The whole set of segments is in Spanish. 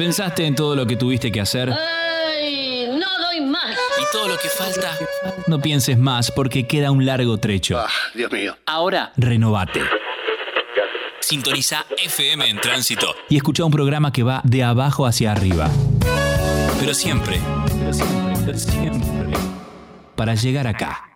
¿Pensaste en todo lo que tuviste que hacer? ¡Ay! No doy más. ¿Y todo lo que falta? No pienses más porque queda un largo trecho. Ah, Dios mío. Ahora, renovate. Sintoniza FM en tránsito y escucha un programa que va de abajo hacia arriba. Pero siempre, pero siempre, pero siempre, para llegar acá.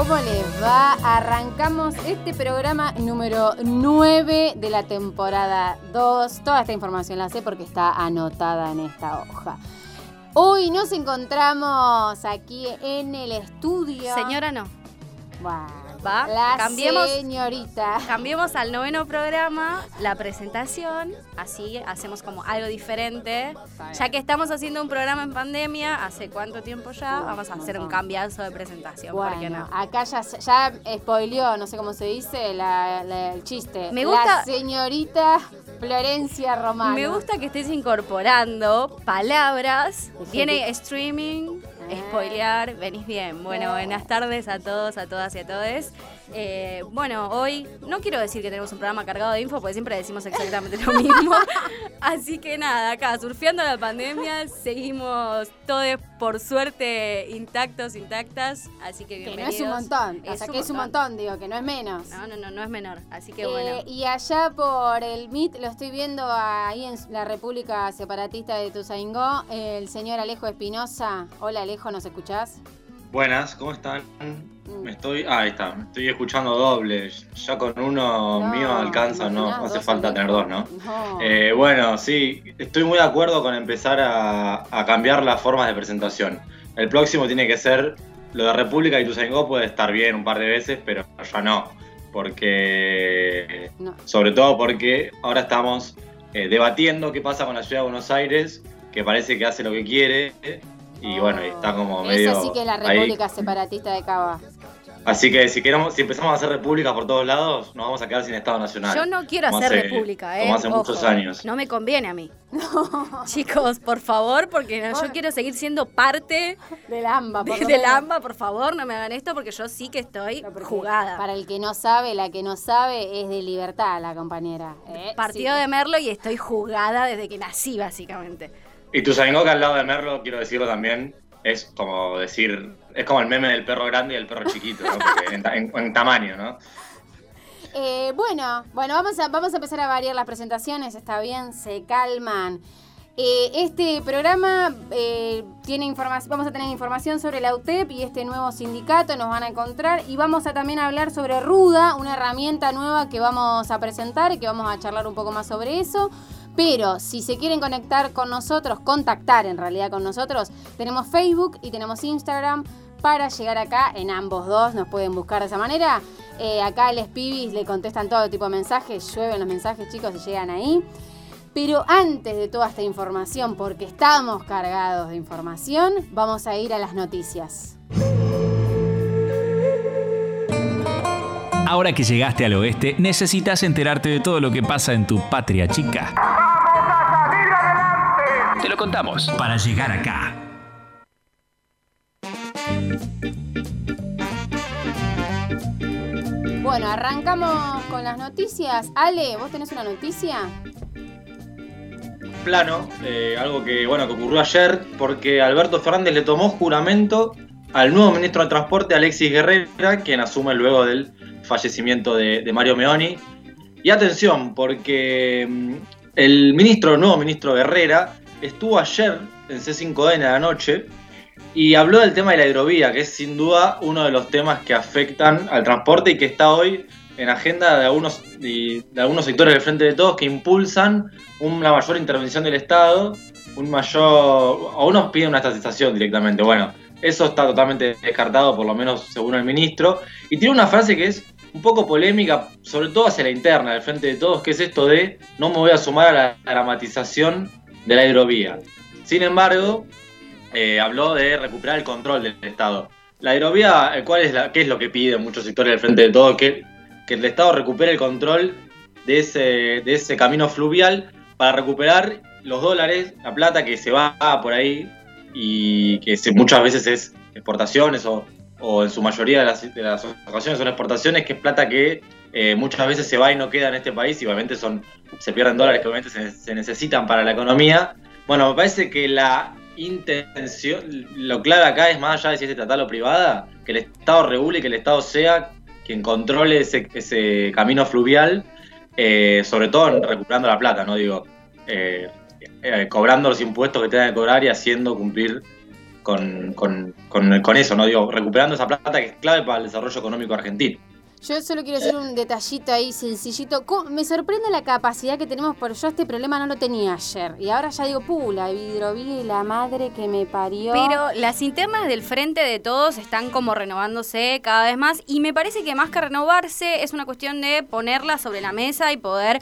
¿Cómo les va? Arrancamos este programa número 9 de la temporada 2. Toda esta información la sé porque está anotada en esta hoja. Hoy nos encontramos aquí en el estudio. Señora no. Bueno, Va, la cambiemos. señorita. Cambiemos al noveno programa la presentación, así hacemos como algo diferente. Ya que estamos haciendo un programa en pandemia, ¿hace cuánto tiempo ya? Vamos a hacer un cambiazo de presentación, ¿por qué Bueno, no? acá ya, ya spoileó, no sé cómo se dice, la- la- el chiste. Me gusta- La señorita Florencia Romano. Me gusta que estés incorporando palabras. Que- streaming. Spoilear, venís bien. Bueno, buenas tardes a todos, a todas y a todos. Eh, bueno, hoy no quiero decir que tenemos un programa cargado de info, porque siempre decimos exactamente lo mismo. Así que nada, acá, surfeando la pandemia, seguimos todos por suerte intactos, intactas. Así que Que no bienvenidos. es un montón. o Es sea, un que es un montón. montón, digo, que no es menos. No, no, no, no es menor. Así que Eh, bueno. y allá por el MIT, lo estoy viendo ahí en la República Separatista de Tuzaingó, el señor Alejo Espinosa. Hola Alejo, ¿nos escuchás? Buenas, ¿cómo están? Mm. Me estoy, ah, ahí está, me estoy escuchando doble. Ya con uno No, mío alcanza, no hace falta tener dos, ¿no? No. Eh, bueno, sí, estoy muy de acuerdo con empezar a, a cambiar las formas de presentación. El próximo tiene que ser, lo de República y Tuzaingó puede estar bien un par de veces, pero ya no, porque, No. sobre todo porque ahora estamos eh, debatiendo qué pasa con la ciudad de Buenos Aires, que parece que hace lo que quiere, y bueno, y está como medio... Esa sí que es la ahí. República Separatista de Cava. Así que si queremos, si empezamos a hacer repúblicas por todos lados, nos vamos a quedar sin Estado Nacional. Yo no quiero hacer hace- república, ¿eh? como hace Ojo, muchos años. No me conviene a mí. Chicos, por favor, porque no- yo quiero seguir siendo parte Del AMBA, por de, del. AMBA, por favor, no me hagan esto porque yo sí que estoy No, jugada. Para el que no sabe, la que no sabe es de libertad, la compañera. ¿eh? Partido Sí. de Merlo y estoy jugada desde que nací, básicamente. Y tu que al lado de Merlo, quiero decirlo también, es como decir, es como el meme del perro grande y el perro chiquito, en, en- en tamaño, ¿no? Eh, bueno, bueno, vamos a, vamos a empezar a variar las presentaciones, está bien, se calman. Eh, este programa eh, tiene información, vamos a tener información sobre la UTEP y este nuevo sindicato, nos van a encontrar y vamos a también hablar sobre Ruda, una herramienta nueva que vamos a presentar y que vamos a charlar un poco más sobre eso. Pero si se quieren conectar con nosotros, contactar en realidad con nosotros, tenemos Facebook y tenemos Instagram para llegar acá en ambos dos. Nos pueden buscar de esa manera. Eh, acá les pibis le contestan todo tipo de mensajes, llueven los mensajes chicos y llegan ahí. Pero antes de toda esta información, porque estamos cargados de información, vamos a ir a las noticias. Ahora que llegaste al oeste, necesitas enterarte de todo lo que pasa en tu patria chica. Te lo contamos para llegar acá. Bueno, arrancamos con las noticias. Ale, ¿vos tenés una noticia? Plano, eh, algo que, bueno, que ocurrió ayer, porque Alberto Fernández le tomó juramento al nuevo ministro de Transporte, Alexis Guerrera, quien asume luego del fallecimiento de, de Mario Meoni. Y atención, porque mm, el ministro, el nuevo ministro Guerrera, estuvo ayer en C5N a la noche y habló del tema de la hidrovía, que es sin duda uno de los temas que afectan al transporte y que está hoy en agenda de algunos, de, de algunos sectores del Frente de Todos que impulsan una mayor intervención del Estado, un mayor... A unos piden una estatización directamente. Bueno, eso está totalmente descartado, por lo menos según el ministro. Y tiene una frase que es un poco polémica, sobre todo hacia la interna del Frente de Todos, que es esto de no me voy a sumar a la dramatización de la hidrovía. Sin embargo, eh, habló de recuperar el control del Estado. La hidrovía, eh, ¿cuál es ¿qué es lo que piden muchos sectores del Frente de Todos? Que, que el Estado recupere el control de ese, de ese camino fluvial para recuperar los dólares, la plata que se va por ahí y que muchas veces es exportaciones o, en su mayoría de las, ocasiones son exportaciones, que es plata que eh, muchas veces se va y no queda en este país y obviamente son, se pierden dólares que obviamente se, necesitan para la economía. Bueno, me parece que la intención, lo clave acá es más allá de si es estatal o privada, que el Estado regule que el Estado sea quien controle ese, ese camino fluvial, eh, sobre todo recuperando la plata, ¿no? Digo, eh, eh, cobrando los impuestos que tengan que cobrar y haciendo cumplir con, con- con- con eso, ¿no? Digo, recuperando esa plata que es clave para el desarrollo económico argentino. Yo solo quiero decir un detallito ahí sencillito. ¿Cómo- Me sorprende la capacidad que tenemos, porque yo este problema no lo tenía ayer. Y ahora ya digo, puh, la hidrovía y la madre que me parió. Pero las internas del frente de todos están como renovándose cada vez más y me parece que más que renovarse es una cuestión de ponerlas sobre la mesa y poder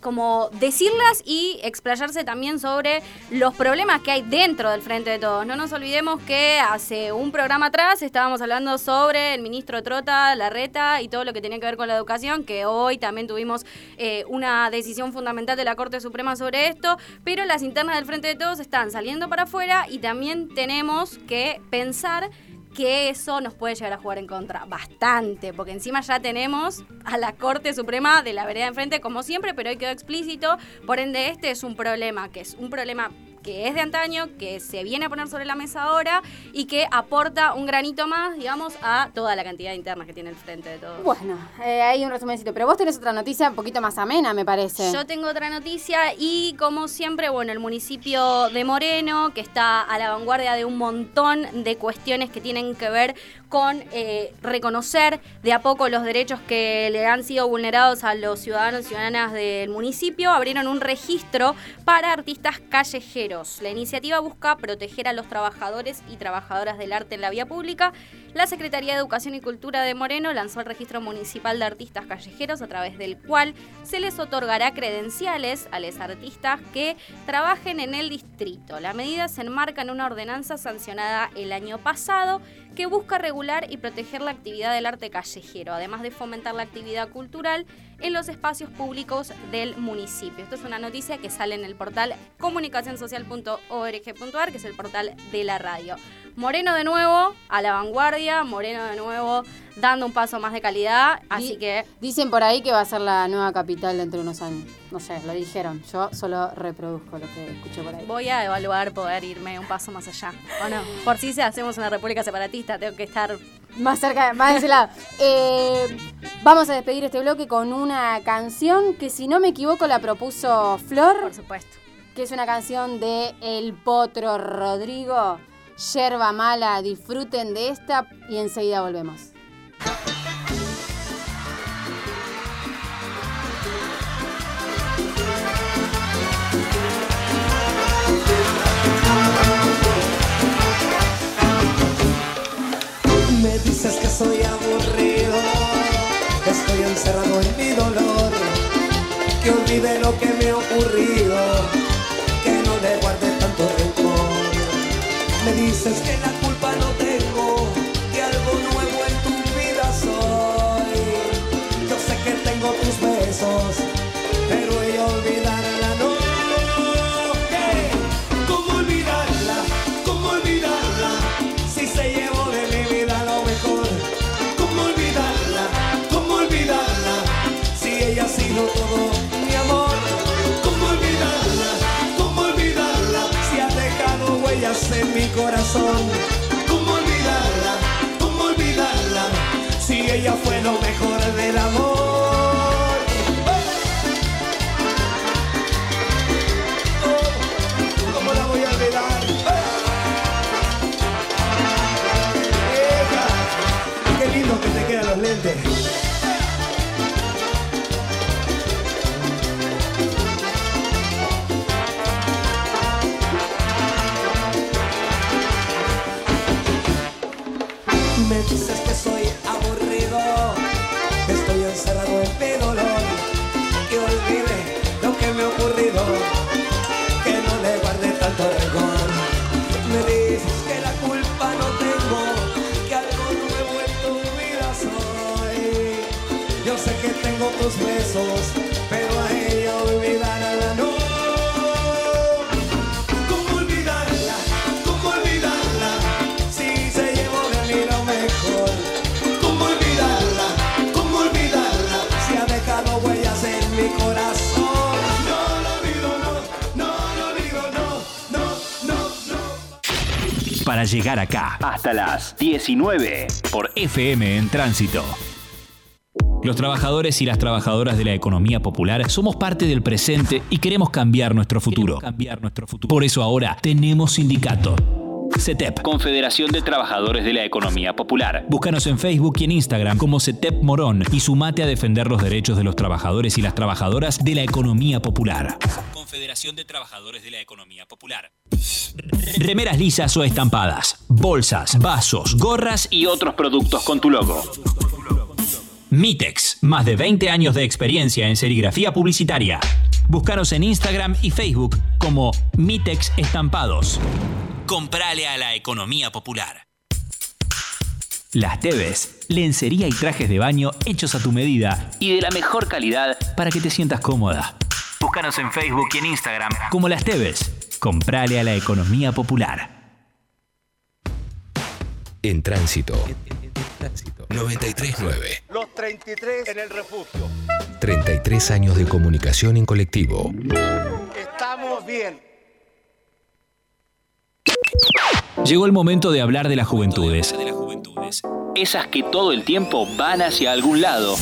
como decirlas y explayarse también sobre los problemas que hay dentro del Frente de Todos. No nos olvidemos que hace un programa atrás estábamos hablando sobre el ministro Trota, la reta y todo lo que tenía que ver con la educación, que hoy también tuvimos eh, una decisión fundamental de la Corte Suprema sobre esto, pero las internas del Frente de Todos están saliendo para afuera y también tenemos que pensar que eso nos puede llegar a jugar en contra bastante, porque encima ya tenemos a la Corte Suprema de la vereda enfrente como siempre, pero hoy quedó explícito, por ende este es un problema, que es un problema que es de antaño, que se viene a poner sobre la mesa ahora y que aporta un granito más, digamos, a toda la cantidad de internas que tiene el frente de todos. Bueno, eh, hay un resumencito. Pero vos tenés otra noticia un poquito más amena, me parece. Yo tengo otra noticia y como siempre, bueno, el municipio de Moreno, que está a la vanguardia de un montón de cuestiones que tienen que ver con eh, reconocer de a poco los derechos que le han sido vulnerados a los ciudadanos y ciudadanas del municipio, abrieron un registro para artistas callejeros. La iniciativa busca proteger a los trabajadores y trabajadoras del arte en la vía pública. La Secretaría de Educación y Cultura de Moreno lanzó el registro municipal de artistas callejeros a través del cual se les otorgará credenciales a los artistas que trabajen en el distrito. La medida se enmarca en una ordenanza sancionada el año pasado que busca regular y proteger la actividad del arte callejero, además de fomentar la actividad cultural en los espacios públicos del municipio. Esto es una noticia que sale en el portal comunicacionsocial.org.ar, que es el portal de la radio. Moreno de nuevo a la vanguardia, Moreno de nuevo dando un paso más de calidad, así que Dicen por ahí que va a ser la nueva capital dentro de unos años. No sé, lo dijeron. Yo solo reproduzco lo que escuché por ahí. voy a evaluar poder irme un paso más allá. Bueno, por si se hacemos una república separatista, tengo que estar Más cerca, más de ese lado. Eh, vamos a despedir este bloque con una canción que, si no me equivoco, la propuso Flor, por supuesto. que es una canción de El Potro Rodrigo. Yerba mala, disfruten de esta y enseguida volvemos. Me dices que soy aburrido, que estoy encerrado en mi dolor, que olvide lo que me ha Me corazón. ¿Cómo olvidarla? ¿Cómo olvidarla? Si ella fue lo mejor del amor. Me ha ocurrido, que no le guarde tanto rencor. Me dices que la culpa no tengo, que algo nuevo en tu vida. Yo sé que tengo tus besos, Para llegar acá, hasta las 19 por FM en Tránsito. Los trabajadores y las trabajadoras de la economía popular somos parte del presente y queremos cambiar nuestro futuro. Por eso ahora tenemos sindicato. CETEP, Confederación de Trabajadores de la Economía Popular. Búscanos en Facebook y en Instagram como CETEP Morón y sumate a defender los derechos de los trabajadores y las trabajadoras de la economía popular. Confederación de Trabajadores de la Economía Popular. Remeras lisas o estampadas, bolsas, vasos, gorras y otros productos con tu logo. Mitex, más de 20 años de experiencia en serigrafía publicitaria. Búscanos en Instagram y Facebook como Mitex Estampados. Comprale a la economía popular. Las Teves, lencería y trajes de baño hechos a tu medida y de la mejor calidad para que te sientas cómoda. Búscanos en Facebook y en Instagram como Las Teves. Comprale a la economía popular. En tránsito. 939. Los 33 en el refugio. 33 años de comunicación en colectivo. Estamos bien. Llegó el momento de hablar de las juventudes. Esas que todo el tiempo van hacia algún lado.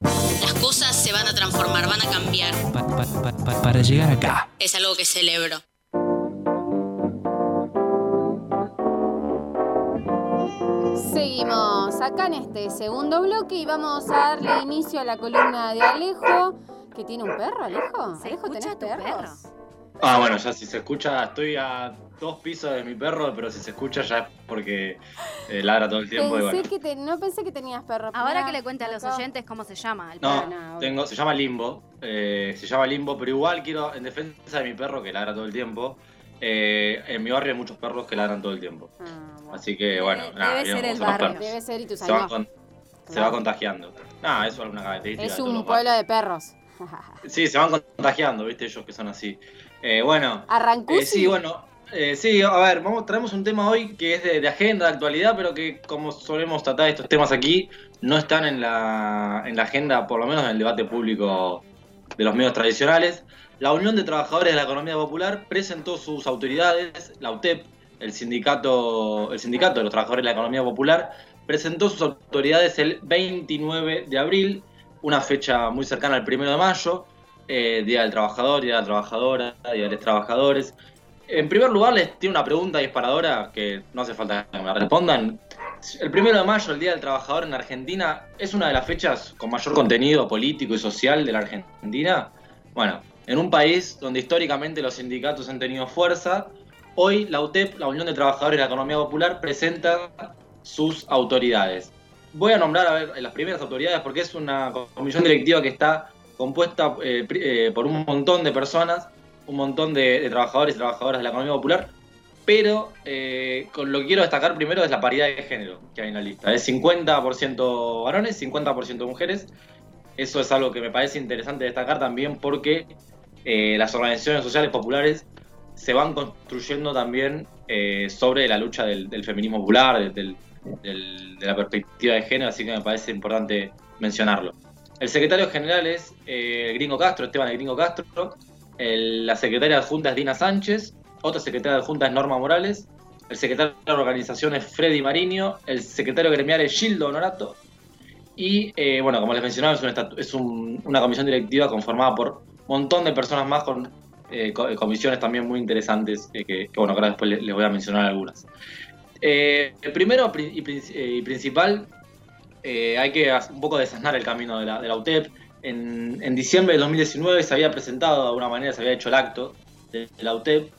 Las cosas se van a transformar, van a cambiar. Pa- pa- pa- pa- para llegar acá. Es algo que celebro. Seguimos acá en este segundo bloque y vamos a darle inicio a la columna de Alejo, que tiene un perro, Alejo. ¿Se Alejo, escucha ¿tenés tu perros? perro? Ah, bueno, ya si se escucha, estoy a dos pisos de mi perro, pero si se escucha ya es porque eh, ladra todo el tiempo. y Pensé bueno. que te- no pensé que tenías perro. Ahora Mirá, que le cuente a los oyentes cómo se llama el No, perro. tengo, se llama Limbo. eh, se llama Limbo, pero igual quiero, en defensa de mi perro que ladra todo el tiempo. Eh, en mi barrio hay muchos perros que ladran todo el tiempo. Ah, bueno. Así que bueno, Debe- nada, debe digamos, ser el barrio. perros. Debe ser y tus Se va, se va contagiando. Nada, eso es alguna característica. Es un pueblo de perros. Sí, se van contagiando, viste, ellos que son así. Eh, bueno, Arrancó. eh, sí, bueno. eh, sí, a ver, vamos, traemos un tema hoy que es de, de agenda, de actualidad, pero que como solemos tratar estos temas aquí, no están en la, en la agenda, por lo menos en el debate público de los medios tradicionales. La Unión de Trabajadores de la Economía Popular presentó sus autoridades, la UTEP, el sindicato, el sindicato de los trabajadores de la Economía Popular, presentó sus autoridades el 29 de abril, una fecha muy cercana al 1 de mayo, eh, Día del Trabajador, Día de la Trabajadora, Día de los Trabajadores. En primer lugar, les tiene una pregunta disparadora que no hace falta que me respondan. El 1 de mayo, el Día del Trabajador en Argentina, es una de las fechas con mayor contenido político y social de la Argentina. Bueno, en un país donde históricamente los sindicatos han tenido fuerza, hoy la UTEP, la Unión de Trabajadores de la Economía Popular, presenta sus autoridades. Voy a nombrar a ver las primeras autoridades porque es una comisión directiva que está compuesta eh, eh, por un montón de personas, un montón de, trabajadores y trabajadoras de la economía popular, pero eh, lo que quiero destacar primero es la paridad de género que hay en la lista. Es 50% varones, 50% mujeres. Eso es algo que me parece interesante destacar también porque eh, las organizaciones sociales populares se van construyendo también eh, sobre la lucha del, feminismo popular, del- de la perspectiva de género, así que me parece importante mencionarlo. El secretario general es eh, Gringo Castro, Esteban Gringo Castro. La secretaria adjunta es Dina Sánchez. Otra secretaria adjunta es Norma Morales. El secretario de la organización es Freddy Mariño. El secretario gremial es Gildo Honorato. Y bueno, como les mencionaba, es, una comisión directiva conformada por montón de personas más con eh, co- comisiones también muy interesantes, eh, que, bueno, ahora después les, voy a mencionar algunas. Eh, primero pri- y, prin- eh, y principal, eh, hay que un poco desasnar el camino de la, de la UTEP. En, en diciembre de 2019 se había presentado, de alguna manera se había hecho el acto de, de la UTEP,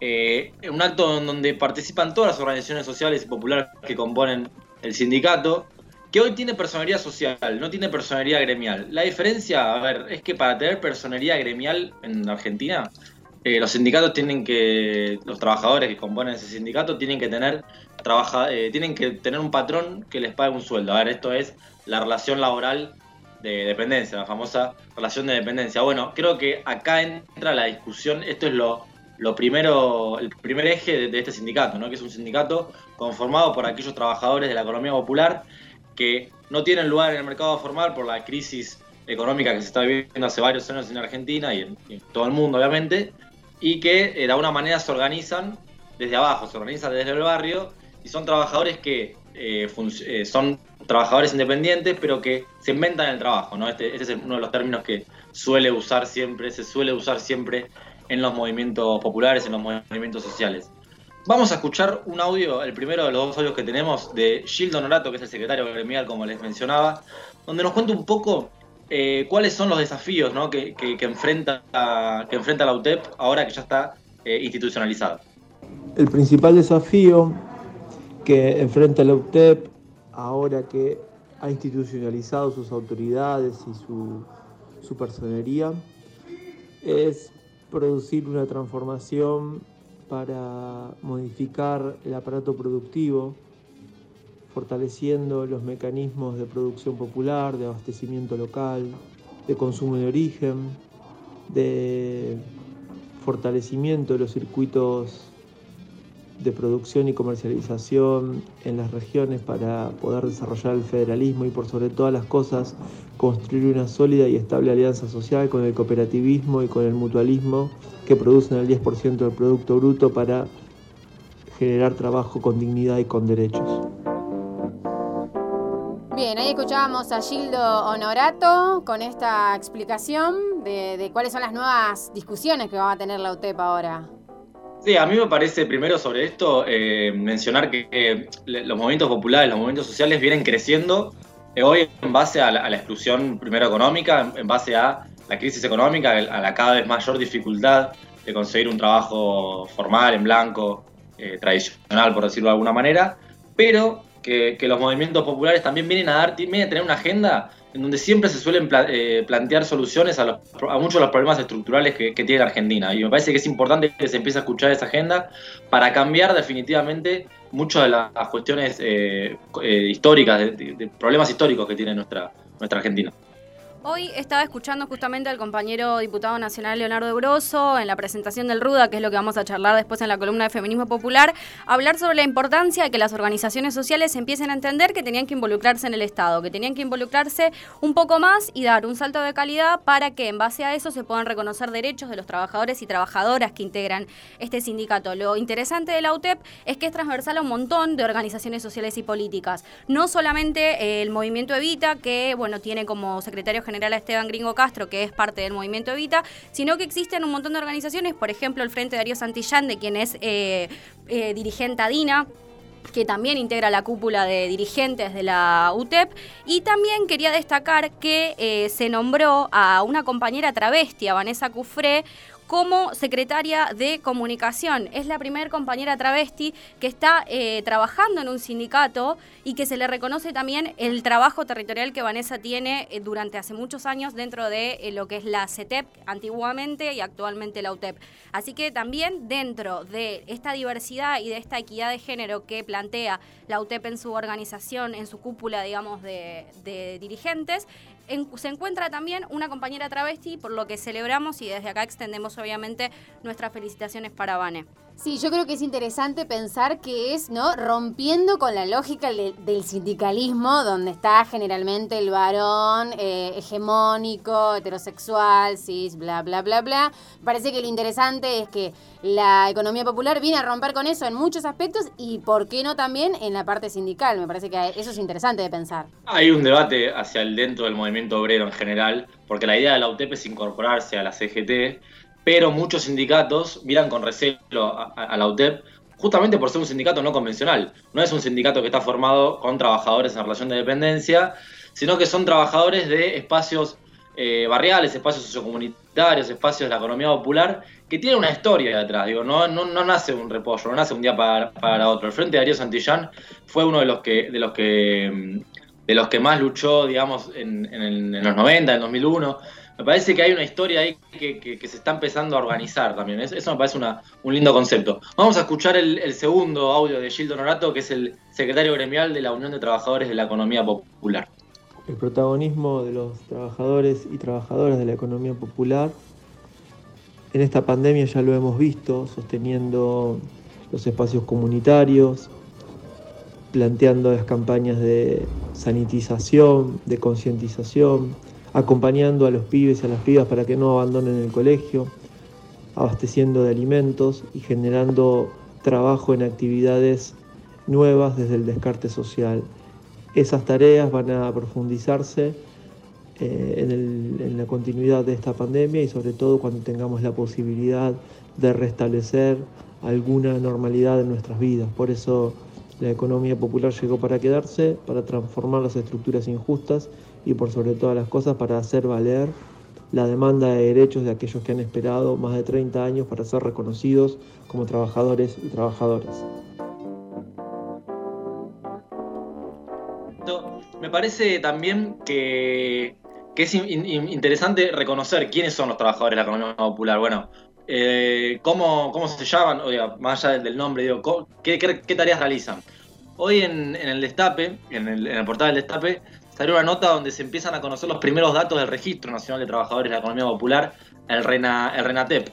eh, un acto en donde participan todas las organizaciones sociales y populares que componen el sindicato, que hoy tiene personería social, no tiene personería gremial. La diferencia, a ver, es que para tener personería gremial en Argentina, eh, los sindicatos tienen que, los trabajadores que componen ese sindicato tienen que tener trabaja, eh, tienen que tener un patrón que les pague un sueldo. A ver, esto es la relación laboral de dependencia, la famosa relación de dependencia. Bueno, creo que acá entra la discusión, esto es lo, lo primero, el primer eje de, de este sindicato, ¿no? que es un sindicato conformado por aquellos trabajadores de la economía popular que no tienen lugar en el mercado formal por la crisis económica que se está viviendo hace varios años en Argentina y en, todo el mundo, obviamente, y que eh, de alguna manera se organizan desde abajo, se organizan desde el barrio y son trabajadores que eh, eh, son trabajadores independientes, pero que se inventan el trabajo, ¿no? Este, este, es uno de los términos que suele usar siempre, se suele usar siempre en los movimientos populares, en los movimientos sociales. Vamos a escuchar un audio, el primero de los dos audios que tenemos, de Gildo Norato, que es el secretario gremial, como les mencionaba, donde nos cuenta un poco eh, cuáles son los desafíos que, enfrenta, que enfrenta la UTEP ahora que ya está eh, institucionalizada. El principal desafío que enfrenta la UTEP ahora que ha institucionalizado sus autoridades y su, su personería es producir una transformación para modificar el aparato productivo, fortaleciendo los mecanismos de producción popular, de abastecimiento local, de consumo de origen, de fortalecimiento de los circuitos de producción y comercialización en las regiones para poder desarrollar el federalismo y por sobre todas las cosas construir una sólida y estable alianza social con el cooperativismo y con el mutualismo que producen el 10% del Producto Bruto para generar trabajo con dignidad y con derechos. Bien, ahí escuchábamos a Gildo Honorato con esta explicación de, cuáles son las nuevas discusiones que va a tener la UTEP ahora. Sí, a mí me parece primero sobre esto eh, mencionar que eh, los movimientos populares, los movimientos sociales vienen creciendo eh, hoy en base a la, exclusión primero económica, en base a la crisis económica, a la cada vez mayor dificultad de conseguir un trabajo formal, en blanco, tradicional, por decirlo de alguna manera, pero que, que, los movimientos populares también vienen a, dar, vienen a tener una agenda en donde siempre se suelen eh, plantear soluciones a, los, a, muchos de los problemas estructurales que, que, tiene Argentina. Y me parece que es importante que se empiece a escuchar esa agenda para cambiar definitivamente muchas de las cuestiones eh, eh, históricas, de, problemas históricos que tiene nuestra, nuestra Argentina. Hoy estaba escuchando justamente al compañero diputado nacional Leonardo Grosso en la presentación del RUDA, que es lo que vamos a charlar después en la columna de Feminismo Popular, hablar sobre la importancia de que las organizaciones sociales empiecen a entender que tenían que involucrarse en el Estado, que tenían que involucrarse un poco más y dar un salto de calidad para que en base a eso se puedan reconocer derechos de los trabajadores y trabajadoras que integran este sindicato. Lo interesante de la UTEP es que es transversal a un montón de organizaciones sociales y políticas. No solamente el movimiento Evita, que bueno, tiene como secretario general general Esteban Gringo Castro, que es parte del movimiento Evita, sino que existen un montón de organizaciones, por ejemplo, el Frente Darío Santillán, de quien es eh, eh, dirigente ADINA, que también integra la cúpula de dirigentes de la UTEP. Y también quería destacar que eh, se nombró a una compañera travesti, a Vanessa Cufré, como secretaria de comunicación. Es la primera compañera travesti que está eh, trabajando en un sindicato y que se le reconoce también el trabajo territorial que Vanessa tiene eh, durante hace muchos años dentro de eh, lo que es la CETEP antiguamente y actualmente la UTEP. Así que también dentro de esta diversidad y de esta equidad de género que plantea la UTEP en su organización, en su cúpula, digamos, de, de dirigentes, en, se encuentra también una compañera travesti, por lo que celebramos y desde acá extendemos obviamente nuestras felicitaciones para Vane. Sí, yo creo que es interesante pensar que es, ¿no? Rompiendo con la lógica de, del sindicalismo, donde está generalmente el varón eh, hegemónico, heterosexual, cis, bla, bla, bla, bla. Parece que lo interesante es que la economía popular viene a romper con eso en muchos aspectos y, ¿por qué no también en la parte sindical? Me parece que eso es interesante de pensar. Hay un debate hacia el dentro del movimiento obrero en general, porque la idea de la UTEP es incorporarse a la CGT pero muchos sindicatos miran con recelo a, la UTEP justamente por ser un sindicato no convencional. No es un sindicato que está formado con trabajadores en relación de dependencia, sino que son trabajadores de espacios eh, barriales, espacios sociocomunitarios, espacios de la economía popular, que tiene una historia detrás. Digo, no, no, no nace un repollo, no nace un día para, para otro. El Frente Darío Santillán fue uno de los que, de los que, de los que más luchó, digamos, en, en, en los 90, en 2001. Me parece que hay una historia ahí que, se está empezando a organizar también. Es- Eso me parece un lindo concepto. Vamos a escuchar el, el segundo audio de Gildo Norato, que es el secretario gremial de la Unión de Trabajadores de la Economía Popular. el protagonismo de los trabajadores y trabajadoras de la economía popular. En esta pandemia ya lo hemos visto, sosteniendo los espacios comunitarios, planteando las campañas de sanitización, de concientización, acompañando a los pibes y a las pibas para que no abandonen el colegio, abasteciendo de alimentos y generando trabajo en actividades nuevas desde el descarte social. Esas tareas van a profundizarse eh, en, la continuidad de esta pandemia y sobre todo cuando tengamos la posibilidad de restablecer alguna normalidad en nuestras vidas. Por eso la economía popular llegó para quedarse, para transformar las estructuras injustas y por sobre todas las cosas para hacer valer la demanda de derechos de aquellos que han esperado más de 30 años para ser reconocidos como trabajadores y trabajadoras. Me parece también que, que es in- in- interesante reconocer quiénes son los trabajadores de la economía popular. Bueno, eh, ¿cómo, cómo se llaman? Oiga, más allá del nombre, digo, co- ¿qué, qué, qué tareas realizan? Hoy en, en el Destape, en el, en el portal del Destape, salió una nota donde se empiezan a conocer los primeros datos del Registro Nacional de Trabajadores de la Economía Popular, el, RENA, el RENATEP,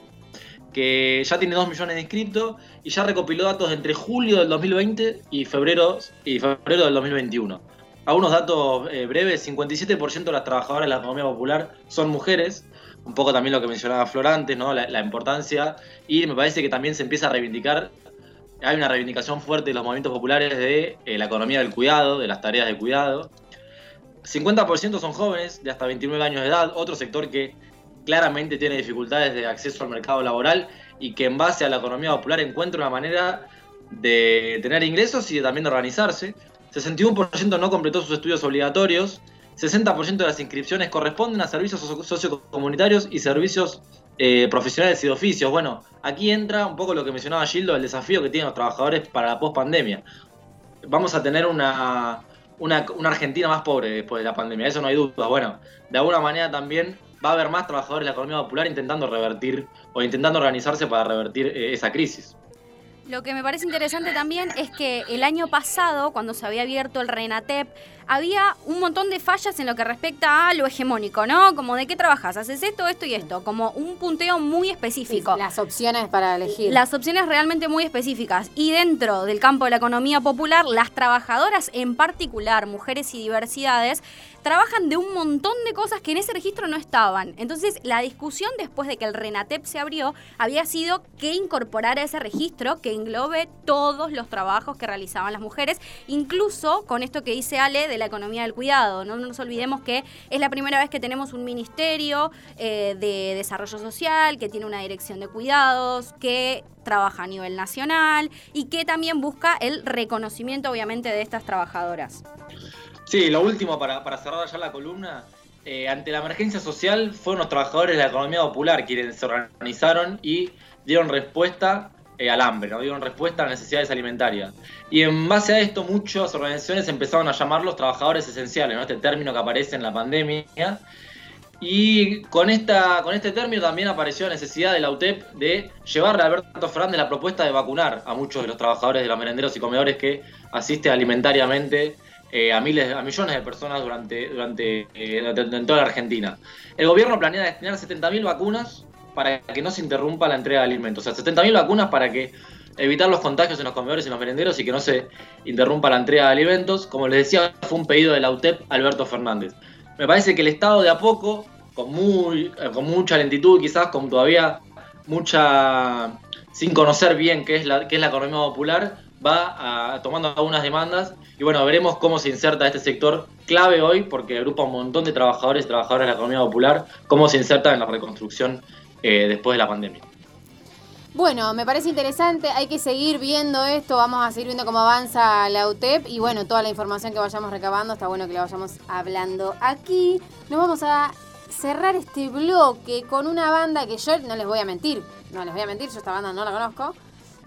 que ya tiene 2 millones de inscritos y ya recopiló datos entre julio del 2020 y febrero, y febrero del 2021. Algunos datos eh, breves, 57% de las trabajadoras de la economía popular son mujeres, un poco también lo que mencionaba Flor antes, ¿no? la, la importancia, y me parece que también se empieza a reivindicar, hay una reivindicación fuerte de los movimientos populares de eh, la economía del cuidado, de las tareas de cuidado. 50% son jóvenes de hasta 29 años de edad, otro sector que claramente tiene dificultades de acceso al mercado laboral y que en base a la economía popular encuentra una manera de tener ingresos y de también de organizarse. 61% no completó sus estudios obligatorios, 60% de las inscripciones corresponden a servicios socio- sociocomunitarios y servicios eh, profesionales y de oficios. Bueno, aquí entra un poco lo que mencionaba Gildo, el desafío que tienen los trabajadores para la post-pandemia. Vamos a tener una, una, Argentina más pobre después de la pandemia, eso no hay duda. Bueno, de alguna manera también va a haber más trabajadores de la economía popular intentando revertir o intentando organizarse para revertir eh, esa crisis. Lo que me parece interesante también es que el año pasado, cuando se había abierto el RENATEP, había un montón de fallas en lo que respecta a lo hegemónico, ¿no? Como de qué trabajas, haces esto, esto y esto, como un punteo muy específico. Las opciones para elegir. Las opciones realmente muy específicas. Y dentro del campo de la economía popular, las trabajadoras en particular, mujeres y diversidades, trabajan de un montón de cosas que en ese registro no estaban. Entonces, la discusión después de que el RENATEP se abrió había sido que incorporar a ese registro que englobe todos los trabajos que realizaban las mujeres, incluso con esto que dice Ale de la economía del cuidado. No nos olvidemos que es la primera vez que tenemos un ministerio eh, de desarrollo social, que tiene una dirección de cuidados, que trabaja a nivel nacional y que también busca el reconocimiento, obviamente, de estas trabajadoras. Sí, lo último para, para cerrar ya la columna. eh, ante la emergencia social fueron los trabajadores de la economía popular quienes se organizaron y dieron respuesta eh, al hambre, ¿no? dieron respuesta a las necesidades alimentarias. Y en base a esto muchas organizaciones empezaron a llamarlos trabajadores esenciales, ¿no? este término que aparece en la pandemia. Y con, esta, con este término también apareció la necesidad de la UTEP de llevarle a Alberto Fernández la propuesta de vacunar a muchos de los trabajadores de los merenderos y comedores que asiste alimentariamente eh, a miles, a millones de personas durante, durante, eh, durante- en toda la Argentina. El gobierno planea destinar 70.000 vacunas para que no se interrumpa la entrega de alimentos. O sea, 70.000 vacunas para que evitar los contagios en los comedores y en los merenderos y que no se interrumpa la entrega de alimentos. Como les decía, fue un pedido de la UTEP Alberto Fernández. Me parece que el Estado de a poco, con, muy, eh, con mucha lentitud, quizás con todavía mucha... sin conocer bien qué es la, qué es la economía popular, va tomando algunas demandas y bueno, veremos cómo se inserta este sector clave hoy porque agrupa un montón de trabajadores y trabajadoras de la economía popular, cómo se inserta en la reconstrucción eh, después de la pandemia. Bueno, me parece interesante, hay que seguir viendo esto, vamos a seguir viendo cómo avanza la UTEP y bueno, toda la información que vayamos recabando, está bueno que la vayamos hablando aquí. Nos vamos a cerrar este bloque con una banda que yo no les voy a mentir, no les voy a mentir, yo esta banda no la conozco.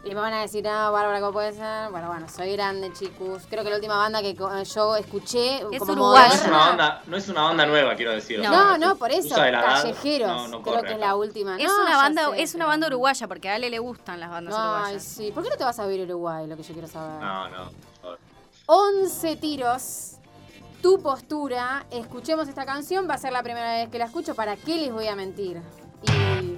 Y me van a decir, ah, Bárbara, ¿cómo puede ser? Bueno, bueno, soy grande, chicos. Creo que la última banda que yo escuché Es como uruguaya. No es, una banda, no es una banda nueva, quiero decir. No, no, por eso, la edad, Callejeros. no, no creo que es la última. Es No, una banda, sé, es una banda uruguaya, porque a Ale le gustan las bandas Ay, uruguayas. sí. ¿Por qué no te vas a vivir a Uruguay? Lo que yo quiero saber. No, no. por favor. 11 tiros. Tu postura. Escuchemos esta canción. Va a ser la primera vez que la escucho. ¿Para qué les voy a mentir? Y.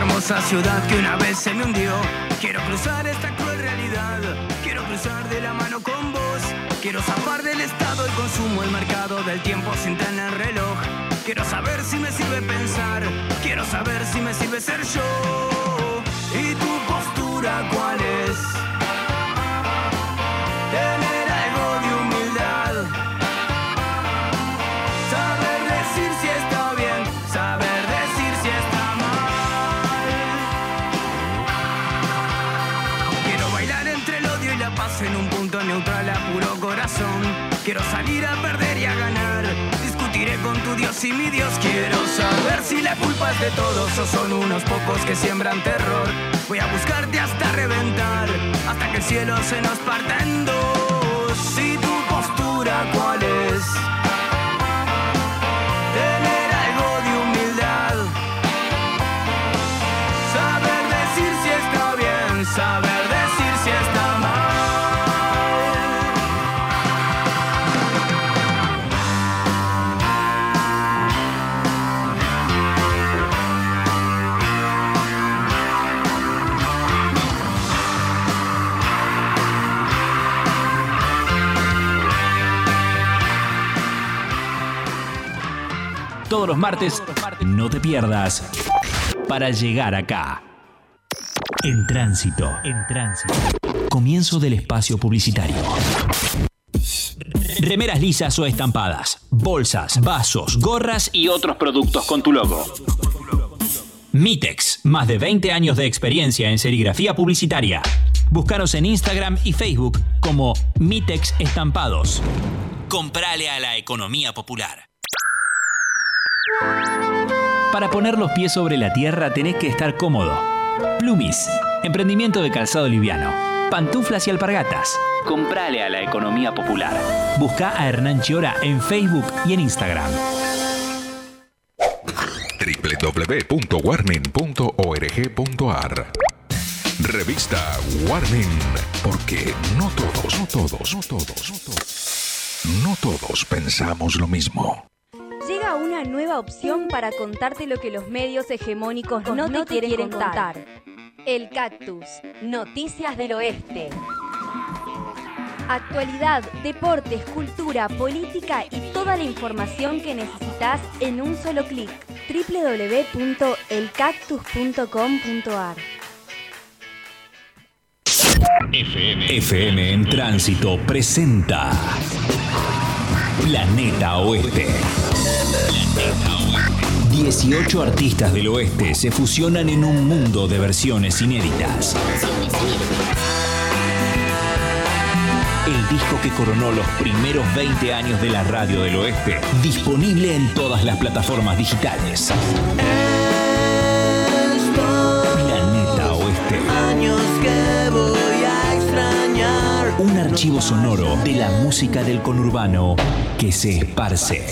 hermosa ciudad que una vez se me hundió. Quiero cruzar esta cruel realidad, quiero cruzar de la mano con vos. Quiero zafar del estado y consumo, el mercado del tiempo sin tener reloj. Quiero saber si me sirve pensar, quiero saber si me sirve ser yo. ¿Y tu postura cuál es? Quiero salir a perder y a ganar. Discutiré con tu Dios y mi Dios. Quiero saber si la culpa es de todos o son unos pocos que siembran terror. Voy a buscarte hasta reventar, hasta que el cielo se nos parta en dos. Los martes, no te pierdas para llegar acá. En tránsito, en tránsito. Comienzo del espacio publicitario. Remeras lisas o estampadas, bolsas, vasos, gorras y otros productos con tu logo. Mitex, más de 20 años de experiencia en serigrafía publicitaria. Búscanos en Instagram y Facebook como Mitex Estampados. Comprale a la economía popular. Para poner los pies sobre la tierra tenés que estar cómodo. Plumis, emprendimiento de calzado liviano. Pantuflas y alpargatas. Comprale a la economía popular. Busca a Hernán Chiora en Facebook y en Instagram. www.warning.org.ar Revista Warning, porque no todos, no todos, no todos, no todos, no todos pensamos lo mismo. Llega una nueva opción para contarte lo que los medios hegemónicos no, te, quieren, contar. El Cactus. Noticias del Oeste. Actualidad, deportes, cultura, política y toda la información que necesitas en un solo clic. www.elcactus.com.ar FM en Tránsito presenta Planeta Oeste. 18 artistas del oeste se fusionan en un mundo de versiones inéditas. El disco que coronó los primeros 20 años de la radio del oeste, disponible en todas las plataformas digitales. Planeta Oeste. Años que voy a extrañar. Un archivo sonoro de la música del conurbano que se esparce.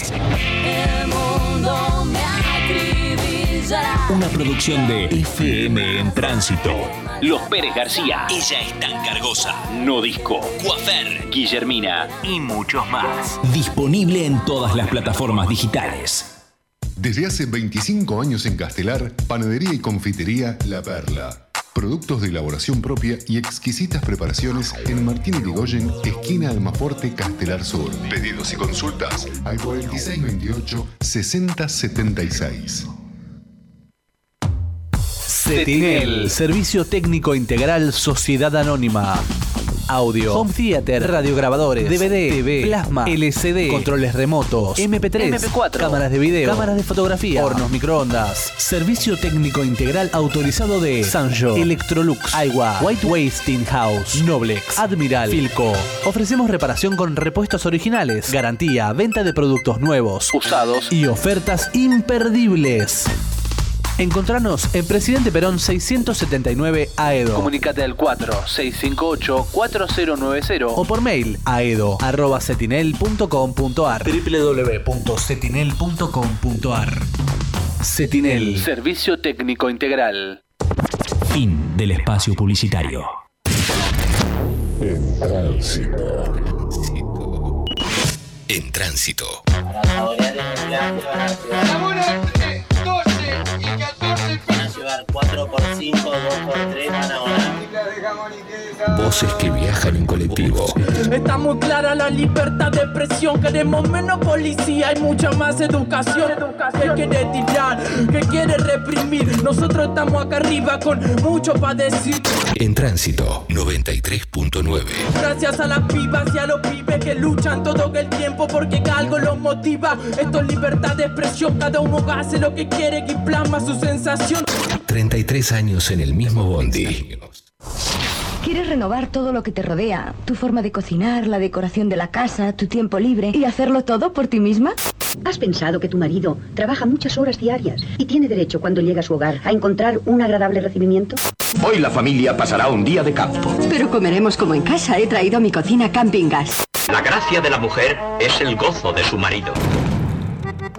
Una producción de FM en Tránsito. Los Pérez García. Ella es tan cargosa. No disco. Coafer. Guillermina. Y muchos más. Disponible en todas las plataformas digitales. Desde hace 25 años en Castelar, panadería y confitería La Perla. Productos de elaboración propia y exquisitas preparaciones en Martín Irigoyen, esquina Almaforte, Castelar Sur. Pedidos y consultas al 4628 6076. Cetinel, Servicio Técnico Integral Sociedad Anónima. Audio, home theater, radiograbadores, DVD, TV, plasma, LCD, controles remotos, MP3, MP4, cámaras de video, cámaras de fotografía, hornos microondas. Servicio técnico integral autorizado de Sanjo, Electrolux, Aiwa, White Wasting House, Noblex, Admiral, Filco. Ofrecemos reparación con repuestos originales, garantía, venta de productos nuevos, usados. Y ofertas imperdibles. Encontranos en Presidente Perón 679 AEDO. Comunicate al 4658-4090 o por mail aedo.cetinel.com.ar www.cetinel.com.ar Cetinel Servicio Técnico Integral. Fin del espacio publicitario. En tránsito. En tránsito. Van a llevar 4x5, 2x3, van a. Voces que viajan en colectivo. Está muy clara la libertad de expresión. Queremos menos policía y mucha más educación. Que quiere tirar, que quiere reprimir. Nosotros estamos acá arriba con mucho para decir. En tránsito 93.9. Gracias a las pibas y a los pibes que luchan todo el tiempo porque algo los motiva. Esto es libertad de expresión. Cada uno hace lo que quiere y plasma su sensación. 33 años en el mismo bondi. ¿Quieres renovar todo lo que te rodea? Tu forma de cocinar, la decoración de la casa, tu tiempo libre y hacerlo todo por ti misma? ¿Has pensado que tu marido trabaja muchas horas diarias y tiene derecho cuando llega a su hogar a encontrar un agradable recibimiento? Hoy la familia pasará un día de campo. Pero comeremos como en casa. He traído a mi cocina Camping Gas. La gracia de la mujer es el gozo de su marido.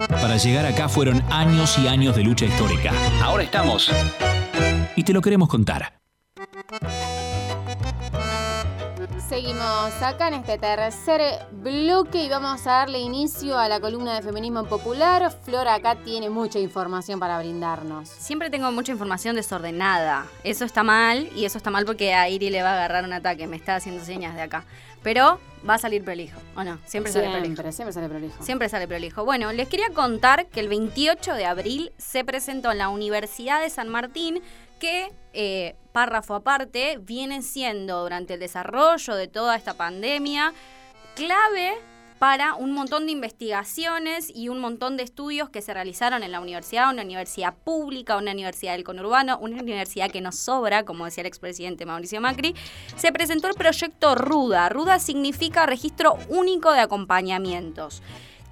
Para llegar acá fueron años y años de lucha histórica. Ahora estamos. Y te lo queremos contar. Seguimos acá en este tercer bloque y vamos a darle inicio a la columna de Feminismo Popular. Flora acá tiene mucha información para brindarnos. Siempre tengo mucha información desordenada. Eso está mal y eso está mal porque a Iri le va a agarrar un ataque. Me está haciendo señas de acá. Pero va a salir prolijo, ¿o no? Siempre, sale prolijo. Siempre, siempre sale prolijo. Siempre sale prolijo. Bueno, les quería contar que el 28 de abril se presentó en la Universidad de San Martín que, eh, párrafo aparte, viene siendo durante el desarrollo de toda esta pandemia clave para un montón de investigaciones y un montón de estudios que se realizaron en la universidad, una universidad pública, una universidad del conurbano, una universidad que nos sobra, como decía el expresidente Mauricio Macri, se presentó el proyecto RUDA. RUDA significa Registro Único de Acompañamientos.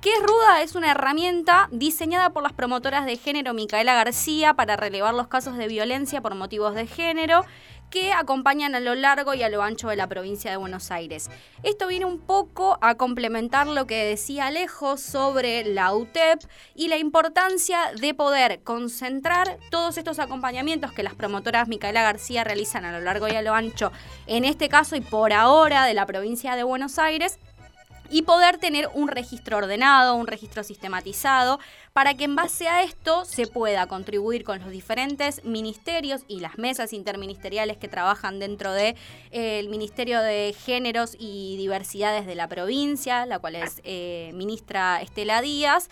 ¿Qué es RUDA? Es una herramienta diseñada por las promotoras de género Micaela García para relevar los casos de violencia por motivos de género que acompañan a lo largo y a lo ancho de la provincia de Buenos Aires. Esto viene un poco a complementar lo que decía Alejo sobre la UTEP y la importancia de poder concentrar todos estos acompañamientos que las promotoras Micaela García realizan a lo largo y a lo ancho, en este caso y por ahora de la provincia de Buenos Aires, y poder tener un registro ordenado, un registro sistematizado, para que en base a esto se pueda contribuir con los diferentes ministerios y las mesas interministeriales que trabajan dentro del de, el Ministerio de Géneros y Diversidades de la provincia, la cual es eh, ministra Estela Díaz,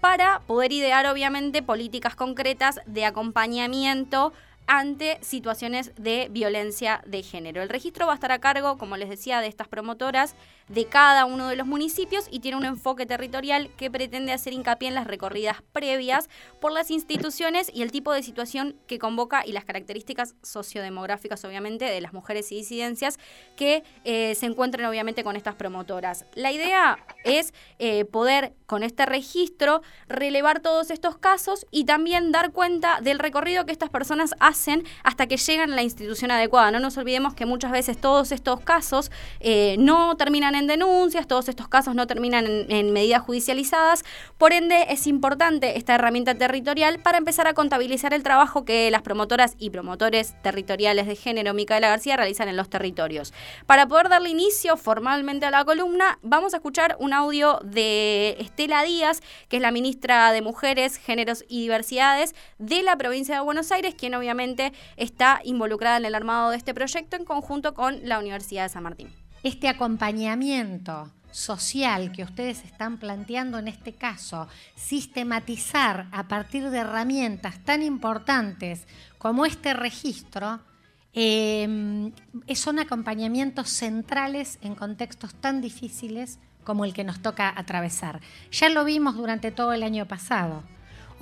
para poder idear obviamente políticas concretas de acompañamiento ante situaciones de violencia de género. El registro va a estar a cargo, como les decía, de estas promotoras de cada uno de los municipios y tiene un enfoque territorial que pretende hacer hincapié en las recorridas previas por las instituciones y el tipo de situación que convoca y las características sociodemográficas, obviamente, de las mujeres y disidencias que eh, se encuentren, obviamente, con estas promotoras. La idea es eh, poder, con este registro, relevar todos estos casos y también dar cuenta del recorrido que estas personas hacen hasta que llegan a la institución adecuada. No nos olvidemos que muchas veces todos estos casos eh, no terminan en denuncias, todos estos casos no terminan en, en, medidas judicializadas, por ende es importante esta herramienta territorial para empezar a contabilizar el trabajo que las promotoras y promotores territoriales de género Micaela García realizan en los territorios. Para poder darle inicio formalmente a la columna, vamos a escuchar un audio de Estela Díaz, que es la ministra de Mujeres, Géneros y Diversidades de la provincia de Buenos Aires, quien obviamente está involucrada en el armado de este proyecto en conjunto con la Universidad de San Martín este acompañamiento social que ustedes están planteando en este caso, sistematizar a partir de herramientas tan importantes como este registro, eh, son acompañamientos centrales en contextos tan difíciles como el que nos toca atravesar. Ya lo vimos durante todo el año pasado.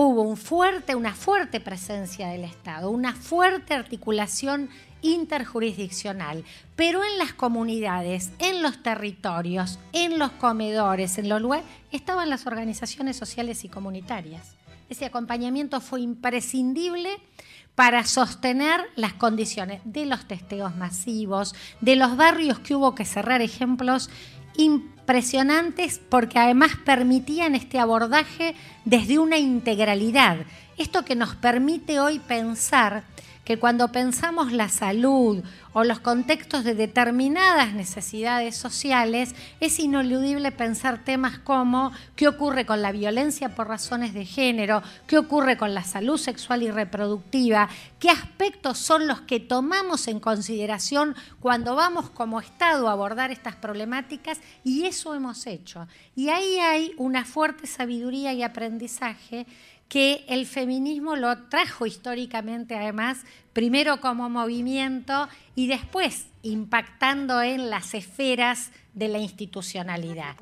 Hubo un fuerte, una fuerte presencia del Estado, una fuerte articulación interjurisdiccional, pero en las comunidades, en los territorios, en los comedores, en los lugares, estaban las organizaciones sociales y comunitarias. Ese acompañamiento fue imprescindible para sostener las condiciones de los testeos masivos, de los barrios que hubo que cerrar ejemplos porque además permitían este abordaje desde una integralidad. Esto que nos permite hoy pensar que cuando pensamos la salud o los contextos de determinadas necesidades sociales, es ineludible pensar temas como qué ocurre con la violencia por razones de género, qué ocurre con la salud sexual y reproductiva, qué aspectos son los que tomamos en consideración cuando vamos como Estado a abordar estas problemáticas y eso hemos hecho. Y ahí hay una fuerte sabiduría y aprendizaje que el feminismo lo trajo históricamente además, primero como movimiento y después impactando en las esferas de la institucionalidad.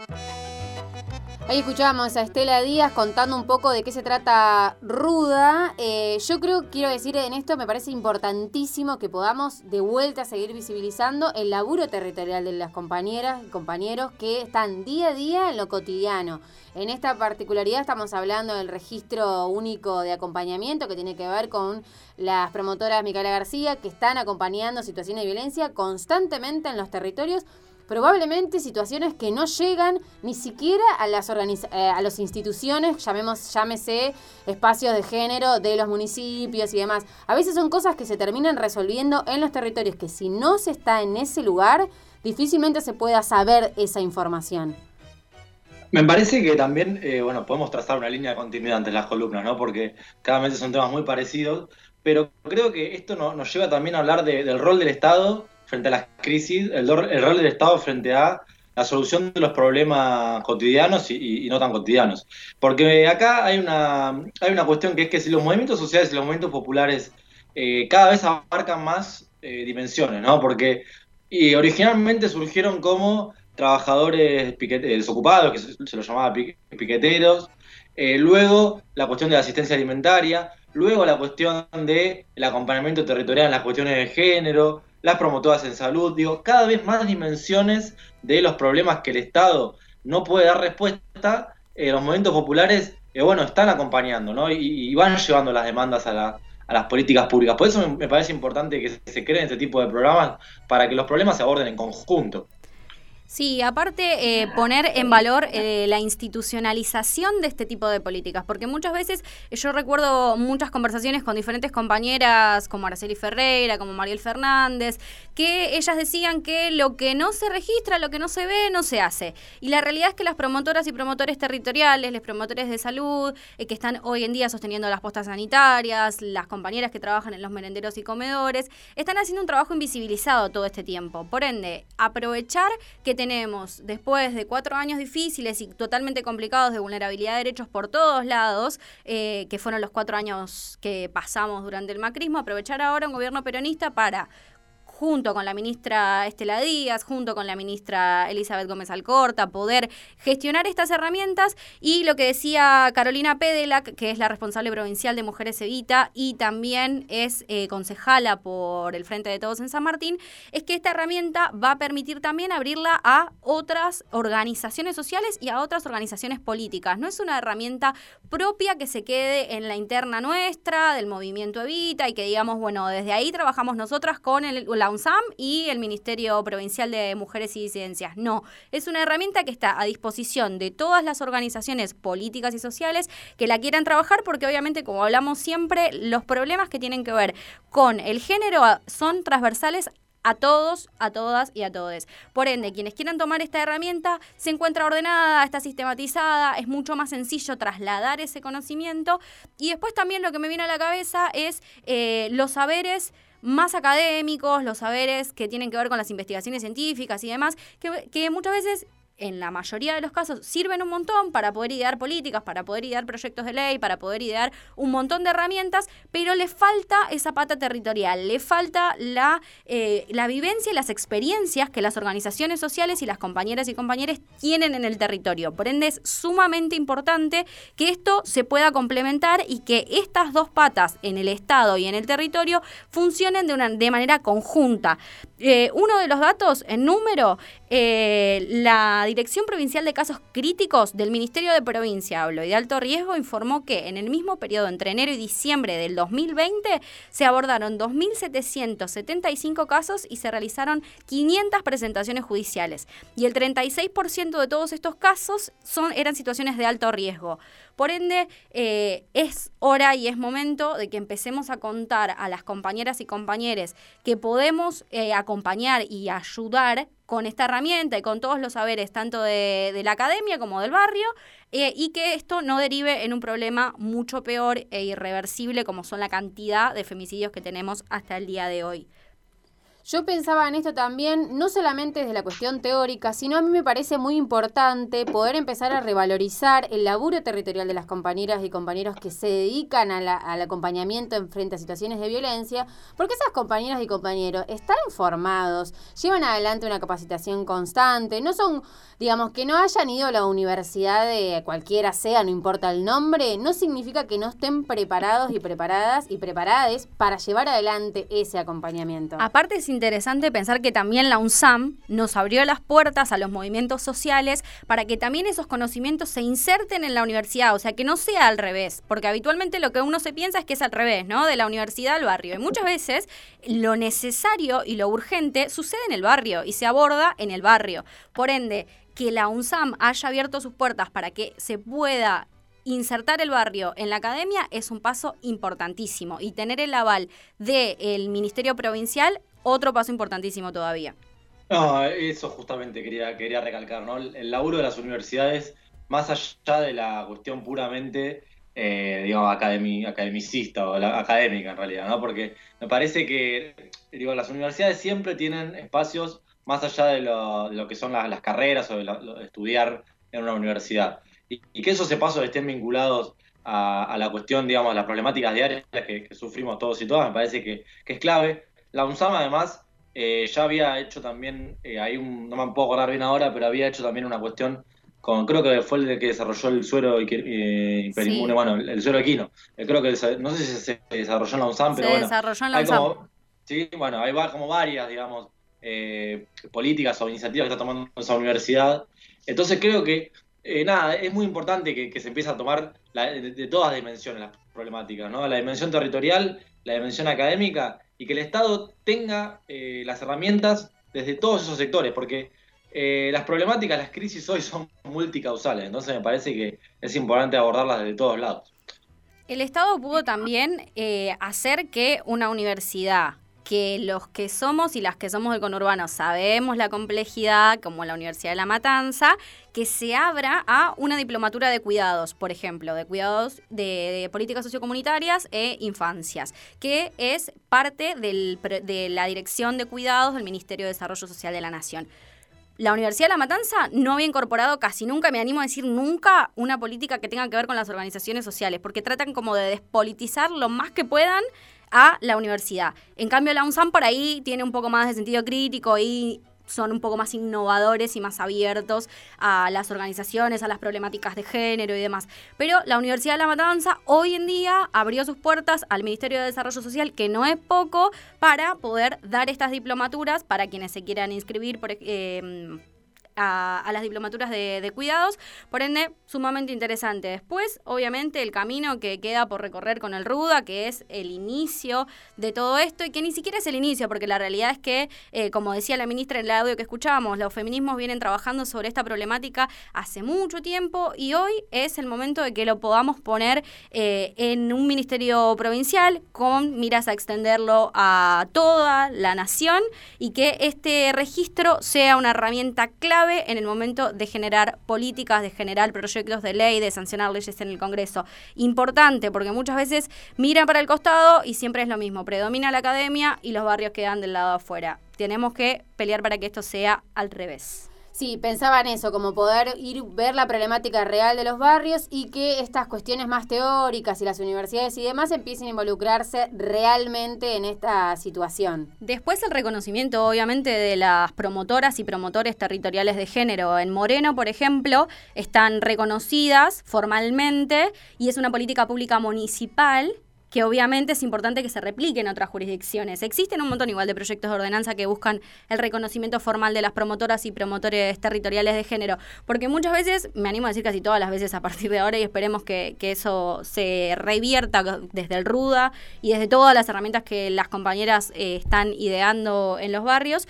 Ahí escuchábamos a Estela Díaz contando un poco de qué se trata Ruda. Eh, yo creo, quiero decir en esto, me parece importantísimo que podamos de vuelta seguir visibilizando el laburo territorial de las compañeras y compañeros que están día a día en lo cotidiano. En esta particularidad estamos hablando del registro único de acompañamiento que tiene que ver con las promotoras Micaela García que están acompañando situaciones de violencia constantemente en los territorios probablemente situaciones que no llegan ni siquiera a las eh, a las instituciones, llamemos, llámese espacios de género de los municipios y demás. A veces son cosas que se terminan resolviendo en los territorios que si no se está en ese lugar, difícilmente se pueda saber esa información. Me parece que también, eh, bueno, podemos trazar una línea de continuidad entre las columnas, ¿no? Porque cada vez son temas muy parecidos, pero creo que esto nos lleva también a hablar del rol del Estado frente a las crisis, el, rol del Estado frente a la solución de los problemas cotidianos y, no tan cotidianos. Porque acá hay una, hay una cuestión que es que si los movimientos sociales y los movimientos populares eh, cada vez abarcan más eh, dimensiones, ¿no? Porque y originalmente surgieron como trabajadores desocupados, que se, los llamaba piqueteros, eh, luego la cuestión de la asistencia alimentaria, luego la cuestión del acompañamiento territorial en las cuestiones de género, las promotoras en salud, digo, cada vez más dimensiones de los problemas que el Estado no puede dar respuesta, eh, los movimientos populares, eh, bueno, están acompañando, ¿no? Y, van llevando las demandas a, a las políticas públicas. Por eso me parece importante que se creen este tipo de programas para que los problemas se aborden en conjunto. Sí, aparte eh, poner en valor eh, la institucionalización de este tipo de políticas, porque muchas veces eh, yo recuerdo muchas conversaciones con diferentes compañeras como Araceli Ferreira, como Mariel Fernández, que ellas decían que lo que no se registra, lo que no se ve, no se hace. Y la realidad es que las promotoras y promotores territoriales, los promotores de salud, que están hoy en día sosteniendo las postas sanitarias, las compañeras que trabajan en los merenderos y comedores, están haciendo un trabajo invisibilizado todo este tiempo. Por ende, aprovechar que tenemos, después de cuatro años difíciles y totalmente complicados de vulnerabilidad de derechos por todos lados, eh, que fueron los cuatro años que pasamos durante el macrismo, aprovechar ahora un gobierno peronista para junto con la ministra Estela Díaz, junto con la ministra Elizabeth Gómez Alcorta, poder gestionar estas herramientas y lo que decía Carolina Pedelac, que es la responsable provincial de Mujeres Evita y también es eh, concejala por el Frente de Todos en San Martín, es que esta herramienta va a permitir también abrirla a otras organizaciones sociales y a otras organizaciones políticas. No es una herramienta propia que se quede en la interna nuestra, del movimiento Evita y que digamos, bueno, desde ahí trabajamos nosotras con el, la UNSAM y el Ministerio Provincial de Mujeres y Disidencias. No, es una herramienta que está a disposición de todas las organizaciones políticas y sociales que la quieran trabajar porque obviamente, como hablamos siempre, los problemas que tienen que ver con el género son transversales a todos, a todas y a todos. Por ende, quienes quieran tomar esta herramienta se encuentra ordenada, está sistematizada, es mucho más sencillo trasladar ese conocimiento. Y después también lo que me viene a la cabeza es eh, los saberes más académicos, los saberes que tienen que ver con las investigaciones científicas y demás, que, muchas veces en la mayoría de los casos sirven un montón para poder idear políticas, para poder idear proyectos de ley, para poder idear un montón de herramientas, pero le falta esa pata territorial, le falta la, eh, la vivencia y las experiencias que las organizaciones sociales y las compañeras y compañeros tienen en el territorio. Por ende, es sumamente importante que esto se pueda complementar y que estas dos patas en el Estado y en el territorio funcionen de, una, de manera conjunta. Eh, uno de los datos en número, eh, la Dirección Provincial de Casos Críticos del Ministerio de Provincia, hablo, y de alto riesgo, informó que en el mismo periodo entre enero y diciembre del 2020 se abordaron 2.775 casos y se realizaron 500 presentaciones judiciales. Y el 36% de todos estos casos son, eran situaciones de alto riesgo. Por ende, eh, es hora y es momento de que empecemos a contar a las compañeras y compañeros que podemos eh, acompañar y ayudar con esta herramienta y con todos los saberes, tanto de, de la academia como del barrio, eh, y que esto no derive en un problema mucho peor e irreversible como son la cantidad de femicidios que tenemos hasta el día de hoy. Yo pensaba en esto también, no solamente desde la cuestión teórica, sino a mí me parece muy importante poder empezar a revalorizar el laburo territorial de las compañeras y compañeros que se dedican a la- al acompañamiento en frente a situaciones de violencia, porque esas compañeras y compañeros están formados, llevan adelante una capacitación constante, no son, digamos, que no hayan ido a la universidad de cualquiera sea, no importa el nombre, no significa que no estén preparados y preparadas y preparades para llevar adelante ese acompañamiento. Aparte es interesante pensar que también la UNSAM nos abrió las puertas a los movimientos sociales para que también esos conocimientos se inserten en la universidad, o sea, que no sea al revés, porque habitualmente lo que uno se piensa es que es al revés, ¿no? De la universidad al barrio. Y muchas veces lo necesario y lo urgente sucede en el barrio y se aborda en el barrio. Por ende, que la UNSAM haya abierto sus puertas para que se pueda insertar el barrio en la academia es un paso importantísimo y tener el aval del Ministerio Provincial otro paso importantísimo todavía. No, eso justamente quería, quería recalcar, ¿no? El, laburo de las universidades, más allá de la cuestión puramente, eh, digamos, academi- academicista o la- académica en realidad, ¿no? Porque me parece que, digo, las universidades siempre tienen espacios más allá de lo, de lo que son la- las carreras o de, estudiar en una universidad. Y, y que esos espacios estén vinculados a, la cuestión, digamos, las problemáticas diarias que, que sufrimos todos y todas, me parece que, que es clave. La UNSAM además eh, ya había hecho también, eh, hay un, no me puedo acordar bien ahora, pero había hecho también una cuestión con, creo que fue el que desarrolló el suero y que- eh, Sí. bueno, el, el suero equino. Eh, creo que, no sé si se desarrolló en la UNSAM, pero Se bueno. desarrolló en la hay UNSAM. como- sí, bueno, hay va- como varias, digamos, eh, políticas o iniciativas que está tomando esa universidad. Entonces creo que, eh, nada, es muy importante que, que se empiece a tomar la- de, de todas dimensiones las problemáticas, ¿no? La dimensión territorial, la dimensión académica y que el Estado tenga eh, las herramientas desde todos esos sectores, porque eh, las problemáticas, las crisis hoy son multicausales, entonces me parece que es importante abordarlas desde todos lados. El Estado pudo también eh, hacer que una universidad, que los que somos y las que somos del conurbano sabemos la complejidad, como la Universidad de La Matanza, que se abra a una diplomatura de cuidados, por ejemplo, de cuidados de, políticas sociocomunitarias e infancias, que es parte de la Dirección de Cuidados del Ministerio de Desarrollo Social de la Nación. La Universidad de La Matanza no había incorporado casi nunca, me animo a decir nunca, una política que tenga que ver con las organizaciones sociales, porque tratan como de despolitizar lo más que puedan a la universidad. En cambio, la UNSAM por ahí tiene un poco más de sentido crítico y son un poco más innovadores y más abiertos a las organizaciones, a las problemáticas de género y demás. Pero la Universidad de La Matanza hoy en día abrió sus puertas al Ministerio de Desarrollo Social, que no es poco, para poder dar estas diplomaturas para quienes se quieran inscribir por, eh, a, las diplomaturas de, de cuidados. Por ende, sumamente interesante. Después, obviamente, el camino que queda por recorrer con el RUDA, que es el inicio de todo esto, y que ni siquiera es el inicio, porque la realidad es que, eh, como decía la ministra en el audio que escuchábamos, los feminismos vienen trabajando sobre esta problemática hace mucho tiempo y hoy es el momento de que lo podamos poner eh, en un ministerio provincial con miras a extenderlo a toda la nación y que este registro sea una herramienta clave en el momento de generar políticas, de generar proyectos de ley, de sancionar leyes en el Congreso. Importante, porque muchas veces miran para el costado y siempre es lo mismo, predomina la academia y los barrios quedan del lado afuera. Tenemos que pelear para que esto sea al revés. Sí, pensaba en eso, como poder ir ver la problemática real de los barrios y que estas cuestiones más teóricas y las universidades y demás empiecen a involucrarse realmente en esta situación. Después el reconocimiento, obviamente, de las promotoras y promotores territoriales de género. En Moreno, por ejemplo, están reconocidas formalmente y es una política pública municipal que obviamente es importante que se replique en otras jurisdicciones. Existen un montón igual de proyectos de ordenanza que buscan el reconocimiento formal de las promotoras y promotores territoriales de género, porque muchas veces, me animo a decir casi todas las veces a partir de ahora y esperemos que, que eso se revierta desde el RUDA y desde todas las herramientas que las compañeras eh, están ideando en los barrios,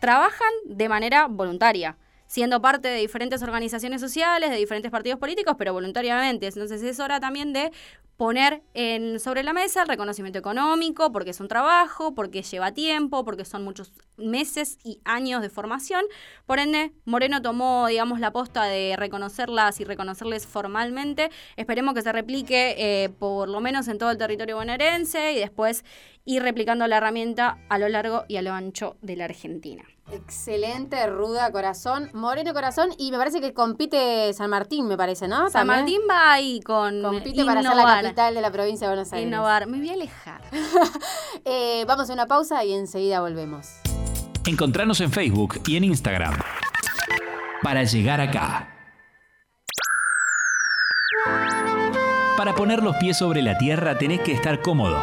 trabajan de manera voluntaria siendo parte de diferentes organizaciones sociales, de diferentes partidos políticos, pero voluntariamente. Entonces es hora también de poner en, sobre la mesa el reconocimiento económico, porque es un trabajo, porque lleva tiempo, porque son muchos meses y años de formación. Por ende, Moreno tomó, digamos, la posta de reconocerlas y reconocerles formalmente. Esperemos que se replique eh, por lo menos en todo el territorio bonaerense y después ir replicando la herramienta a lo largo y a lo ancho de la Argentina. Excelente, ruda corazón, moreno corazón y me parece que compite San Martín, me parece, ¿no? San También. Martín va ahí con Compite para ser la innovar. capital de la provincia de Buenos Aires. Innovar. Me voy a alejar. Eh, vamos a una pausa y enseguida volvemos. Encontranos en Facebook y en Instagram. Para llegar acá. Para poner los pies sobre la tierra tenés que estar cómodo.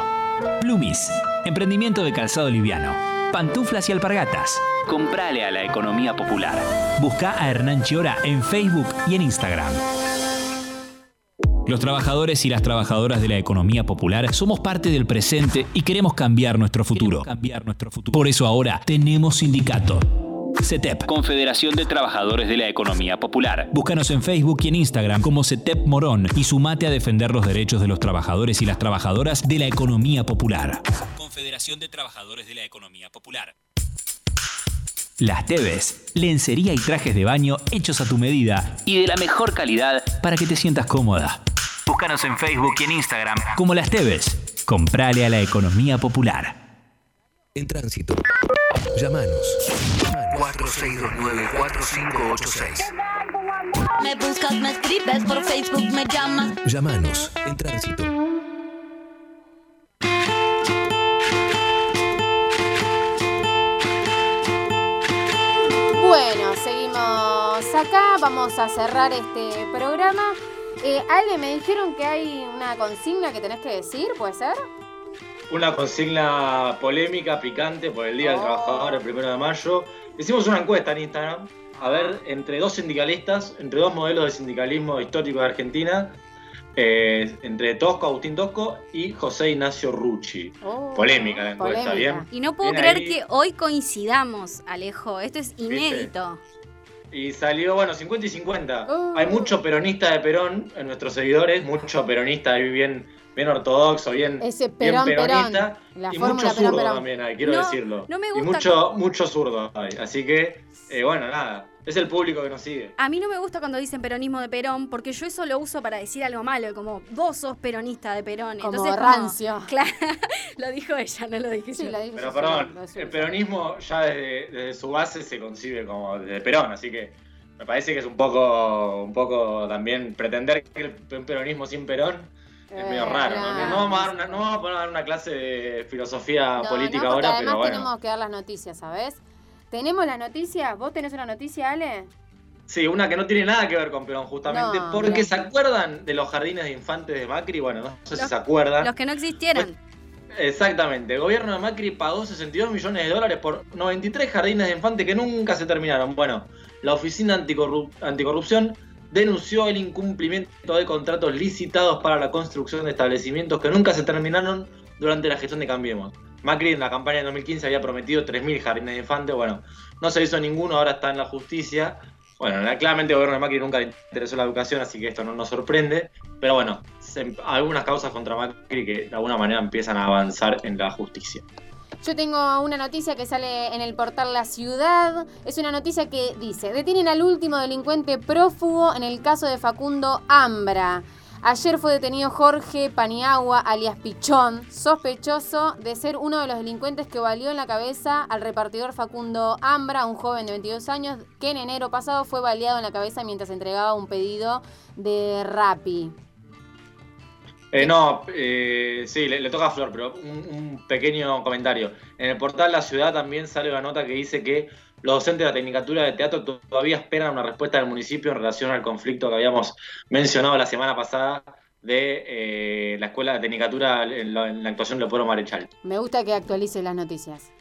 Plumis, emprendimiento de calzado liviano. Pantuflas y alpargatas. Comprale a la economía popular. Busca a Hernán Chiora en Facebook y en Instagram. Los trabajadores y las trabajadoras de la economía popular somos parte del presente y queremos cambiar nuestro futuro. Por eso ahora tenemos sindicato. CETEP, Confederación de Trabajadores de la Economía Popular. Búscanos en Facebook y en Instagram como CETEP Morón y sumate a defender los derechos de los trabajadores y las trabajadoras de la economía popular. Confederación de Trabajadores de la Economía Popular. Las Teves, lencería y trajes de baño hechos a tu medida y de la mejor calidad para que te sientas cómoda. Búscanos en Facebook y en Instagram como Las Teves. Comprale a la economía popular. En tránsito. Llámanos. 4629-4586. Me buscas, me escribes por Facebook, me llamas. Llámanos. En tránsito. Bueno, seguimos acá, vamos a cerrar este programa. Eh, Ale, me dijeron que hay una consigna que tenés que decir, ¿puede ser? Una consigna polémica, picante por el Día del Trabajador, el primero de mayo. Hicimos una encuesta en Instagram, a ver, entre dos sindicalistas, entre dos modelos de sindicalismo histórico de Argentina, eh, entre Tosco, Agustín Tosco y José Ignacio Rucci. Polémica la encuesta, Polémica. ¿bien? Y no puedo Bien creer ahí. que hoy coincidamos, Alejo. Esto es inédito. Y salió, bueno, 50 y 50. Uh. Hay mucho peronista de Perón en nuestros seguidores, mucho peronista ahí bien, bien ortodoxo, bien, Ese bien peronista. Perón. La y mucho zurdo Perón. también hay, quiero No, decirlo. no me Y gusta mucho, mucho zurdo hay. Así que, eh, bueno, nada. Es el público que nos sigue. A mí no me gusta cuando dicen peronismo de Perón, porque yo eso lo uso para decir algo malo, como vos sos peronista de Perón. Como Entonces, rancio. Claro, lo dijo ella, no lo dije Sí, yo. lo dijo Pero yo, perdón, el peronismo ya desde, desde su base se concibe como desde Perón, así que me parece que es un poco, un poco también pretender que el un peronismo sin Perón es medio Eh, raro. ¿no? vamos a dar una, no vamos a poner a dar una clase de filosofía No, política no, ahora, además pero bueno. tenemos que dar las noticias, ¿sabes? ¿Tenemos las noticias? ¿Vos tenés una noticia, Ale? Sí, una que no tiene nada que ver con Perón, justamente No, porque se acuerdan de los jardines de infantes de Macri. Bueno, no sé si se acuerdan. Los que no existieran. Exactamente, el gobierno de Macri pagó 62 millones de dólares por 93 jardines de infantes que nunca se terminaron. Bueno, la Oficina Anticorrup- Anticorrupción denunció el incumplimiento de contratos licitados para la construcción de establecimientos que nunca se terminaron durante la gestión de Cambiemos. Macri en la campaña de 2015 había prometido 3.000 jardines de infantes, bueno, no se hizo ninguno, ahora está en la justicia. Bueno, la- claramente el gobierno de Macri nunca le interesó la educación, así que esto no nos sorprende. Pero bueno, se- algunas causas contra Macri que de alguna manera empiezan a avanzar en la justicia. Yo tengo una noticia que sale en el portal La Ciudad. Es una noticia que dice, detienen al último delincuente prófugo en el caso de Facundo Ambra. Ayer fue detenido Jorge Paniagua, alias Pichón, sospechoso de ser uno de los delincuentes que valió en la cabeza al repartidor Facundo Ambra, un joven de 22 años, que en enero pasado fue baleado en la cabeza mientras entregaba un pedido de Rappi. Eh, no, eh, sí, le, toca a Flor, pero un, un pequeño comentario. En el portal La Ciudad también sale una nota que dice que los docentes de la Tecnicatura de Teatro todavía esperan una respuesta del municipio en relación al conflicto que habíamos mencionado la semana pasada de eh, la Escuela de Tecnicatura en la, actuación de Pueblo Marechal. Me gusta que actualice las noticias.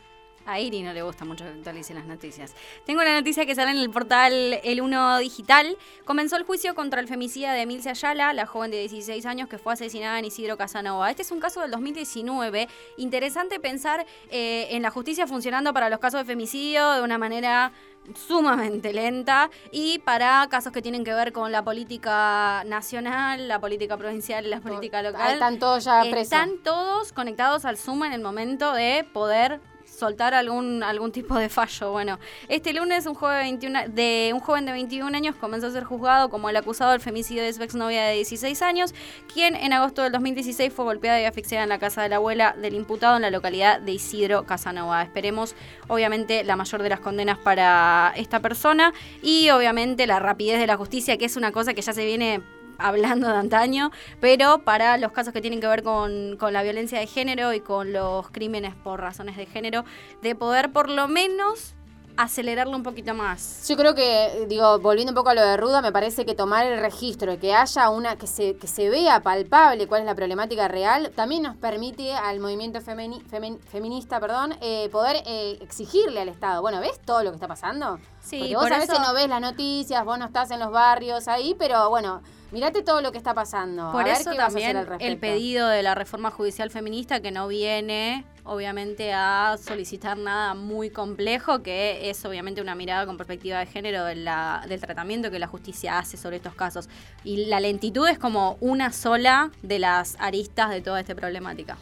A Iri no le gusta mucho que actualicen las noticias. Tengo una noticia que sale en el portal El Uno Digital. Comenzó el juicio contra el femicida de Emilce Ayala, la joven de 16 años que fue asesinada en Isidro Casanova. Este es un caso del 2019. Interesante pensar eh, en la justicia funcionando para los casos de femicidio de una manera sumamente lenta y para casos que tienen que ver con la política nacional, la política provincial, la política local. Están todos ya presos. Están todos conectados al Zoom en el momento de poder soltar algún, algún tipo de fallo. Bueno, este lunes un joven, 21, de, un joven de 21 años comenzó a ser juzgado como el acusado del femicidio de su exnovia de 16 años, quien en agosto del 2016 fue golpeada y asfixiada en la casa de la abuela del imputado en la localidad de Isidro Casanova. Esperemos, obviamente, la mayor de las condenas para esta persona y, obviamente, la rapidez de la justicia, que es una cosa que ya se viene hablando de antaño, pero para los casos que tienen que ver con, con, la violencia de género y con los crímenes por razones de género, de poder por lo menos acelerarlo un poquito más. Yo creo que, digo, volviendo un poco a lo de Ruda, me parece que tomar el registro, que haya una, que se, que se vea palpable cuál es la problemática real, también nos permite al movimiento femeni, femen, feminista, perdón, eh, poder eh, exigirle al Estado. Bueno, ¿ves todo lo que está pasando? Sí, Porque vos por a veces eso- no ves las noticias, vos no estás en los barrios ahí, pero bueno, mirate todo lo que está pasando. Por a ver eso qué vas a hacer también al el pedido de la reforma judicial feminista que no viene obviamente a solicitar nada muy complejo, que es obviamente una mirada con perspectiva de género de la- del tratamiento que la justicia hace sobre estos casos. Y la lentitud es como una sola de las aristas de toda esta problemática.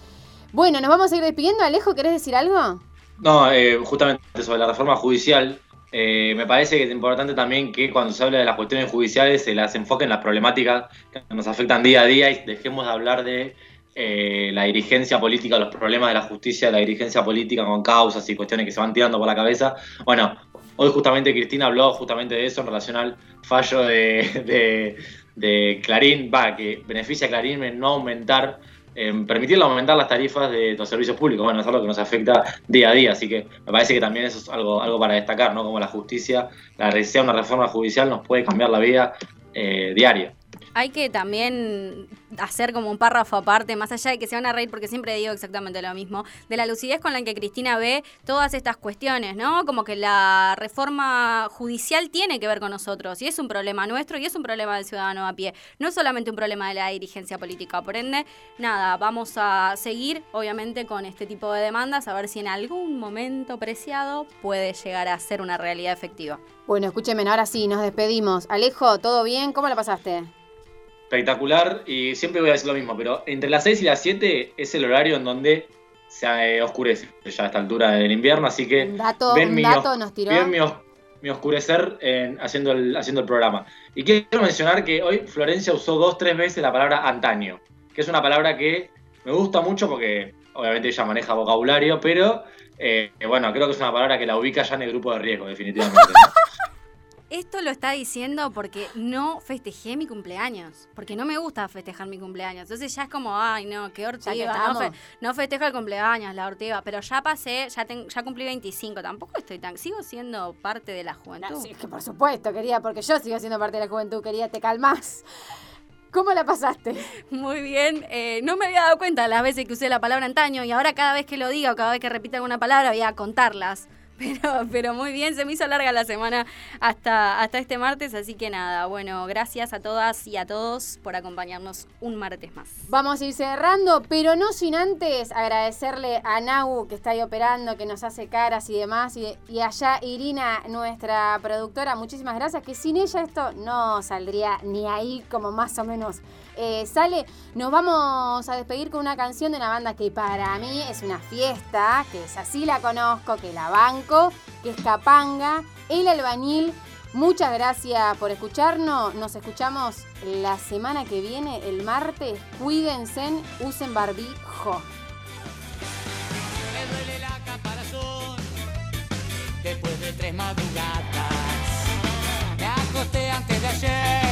Bueno, nos vamos a ir despidiendo. Alejo, ¿querés decir algo? No, eh, justamente sobre la reforma judicial, eh, me parece que es importante también que cuando se habla de las cuestiones judiciales se las enfoque en las problemáticas que nos afectan día a día y dejemos de hablar de eh, la dirigencia política, los problemas de la justicia, la dirigencia política con causas y cuestiones que se van tirando por la cabeza. Bueno, hoy justamente Cristina habló justamente de eso en relación al fallo de, de- Clarín, va, que beneficia a Clarín en no aumentar en permitirle aumentar las tarifas de los servicios públicos. Bueno, es algo que nos afecta día a día, así que me parece que también eso es algo, algo para destacar, ¿no? Como la justicia, la de una reforma judicial nos puede cambiar la vida eh, diaria. Hay que también hacer como un párrafo aparte, más allá de que se van a reír porque siempre digo exactamente lo mismo, de la lucidez con la que Cristina ve todas estas cuestiones, ¿no? Como que la reforma judicial tiene que ver con nosotros y es un problema nuestro y es un problema del ciudadano a pie, no es solamente un problema de la dirigencia política. Por ende, nada, vamos a seguir obviamente con este tipo de demandas, a ver si en algún momento preciado puede llegar a ser una realidad efectiva. Bueno, escúcheme, ahora sí, nos despedimos. Alejo, ¿todo bien? ¿Cómo la pasaste? Espectacular, y siempre voy a decir lo mismo, pero entre las 6 y las 7 es el horario en donde se eh, oscurece ya a esta altura del invierno, así que Un dato, ven un mi, dato os- nos tiró. ven mi, os- mi oscurecer en- haciendo, el, haciendo el programa. Y quiero mencionar que hoy Florencia usó dos, tres veces la palabra antaño, que es una palabra que me gusta mucho porque obviamente ella maneja vocabulario, pero eh, bueno, creo que es una palabra que la ubica ya en el grupo de riesgo, definitivamente. ¿no? Esto lo está diciendo porque no festejé mi cumpleaños. Porque no me gusta festejar mi cumpleaños. Entonces ya es como, ay, no, qué hortiva. No, fe- no festejo el cumpleaños, la hortiva. Pero ya pasé, ya, ten- ya cumplí 25. Tampoco estoy tan. Sigo siendo parte de la juventud. No, sí, es que por supuesto, quería, porque yo sigo siendo parte de la juventud, quería, te calmas. ¿Cómo la pasaste? Muy bien. eh, no me había dado cuenta las veces que usé la palabra antaño y ahora cada vez que lo diga o cada vez que repita alguna palabra voy a contarlas. Pero, pero muy bien, se me hizo larga la semana hasta, hasta este martes, así que nada, bueno, gracias a todas y a todos por acompañarnos un martes más. Vamos a ir cerrando, pero no sin antes agradecerle a Nau que está ahí operando, que nos hace caras y demás, y, y allá Irina, nuestra productora, muchísimas gracias, que sin ella esto no saldría ni ahí como más o menos eh, sale. Nos vamos a despedir con una canción de una banda que para mí es una fiesta, que es así la conozco, que la banco, que es Capanga, El Albañil. Muchas gracias por escucharnos. Nos escuchamos la semana que viene, el martes. Cuídense, usen barbijo. Me duele la caparazón después de tres madrugadas. Me acosté antes de ayer.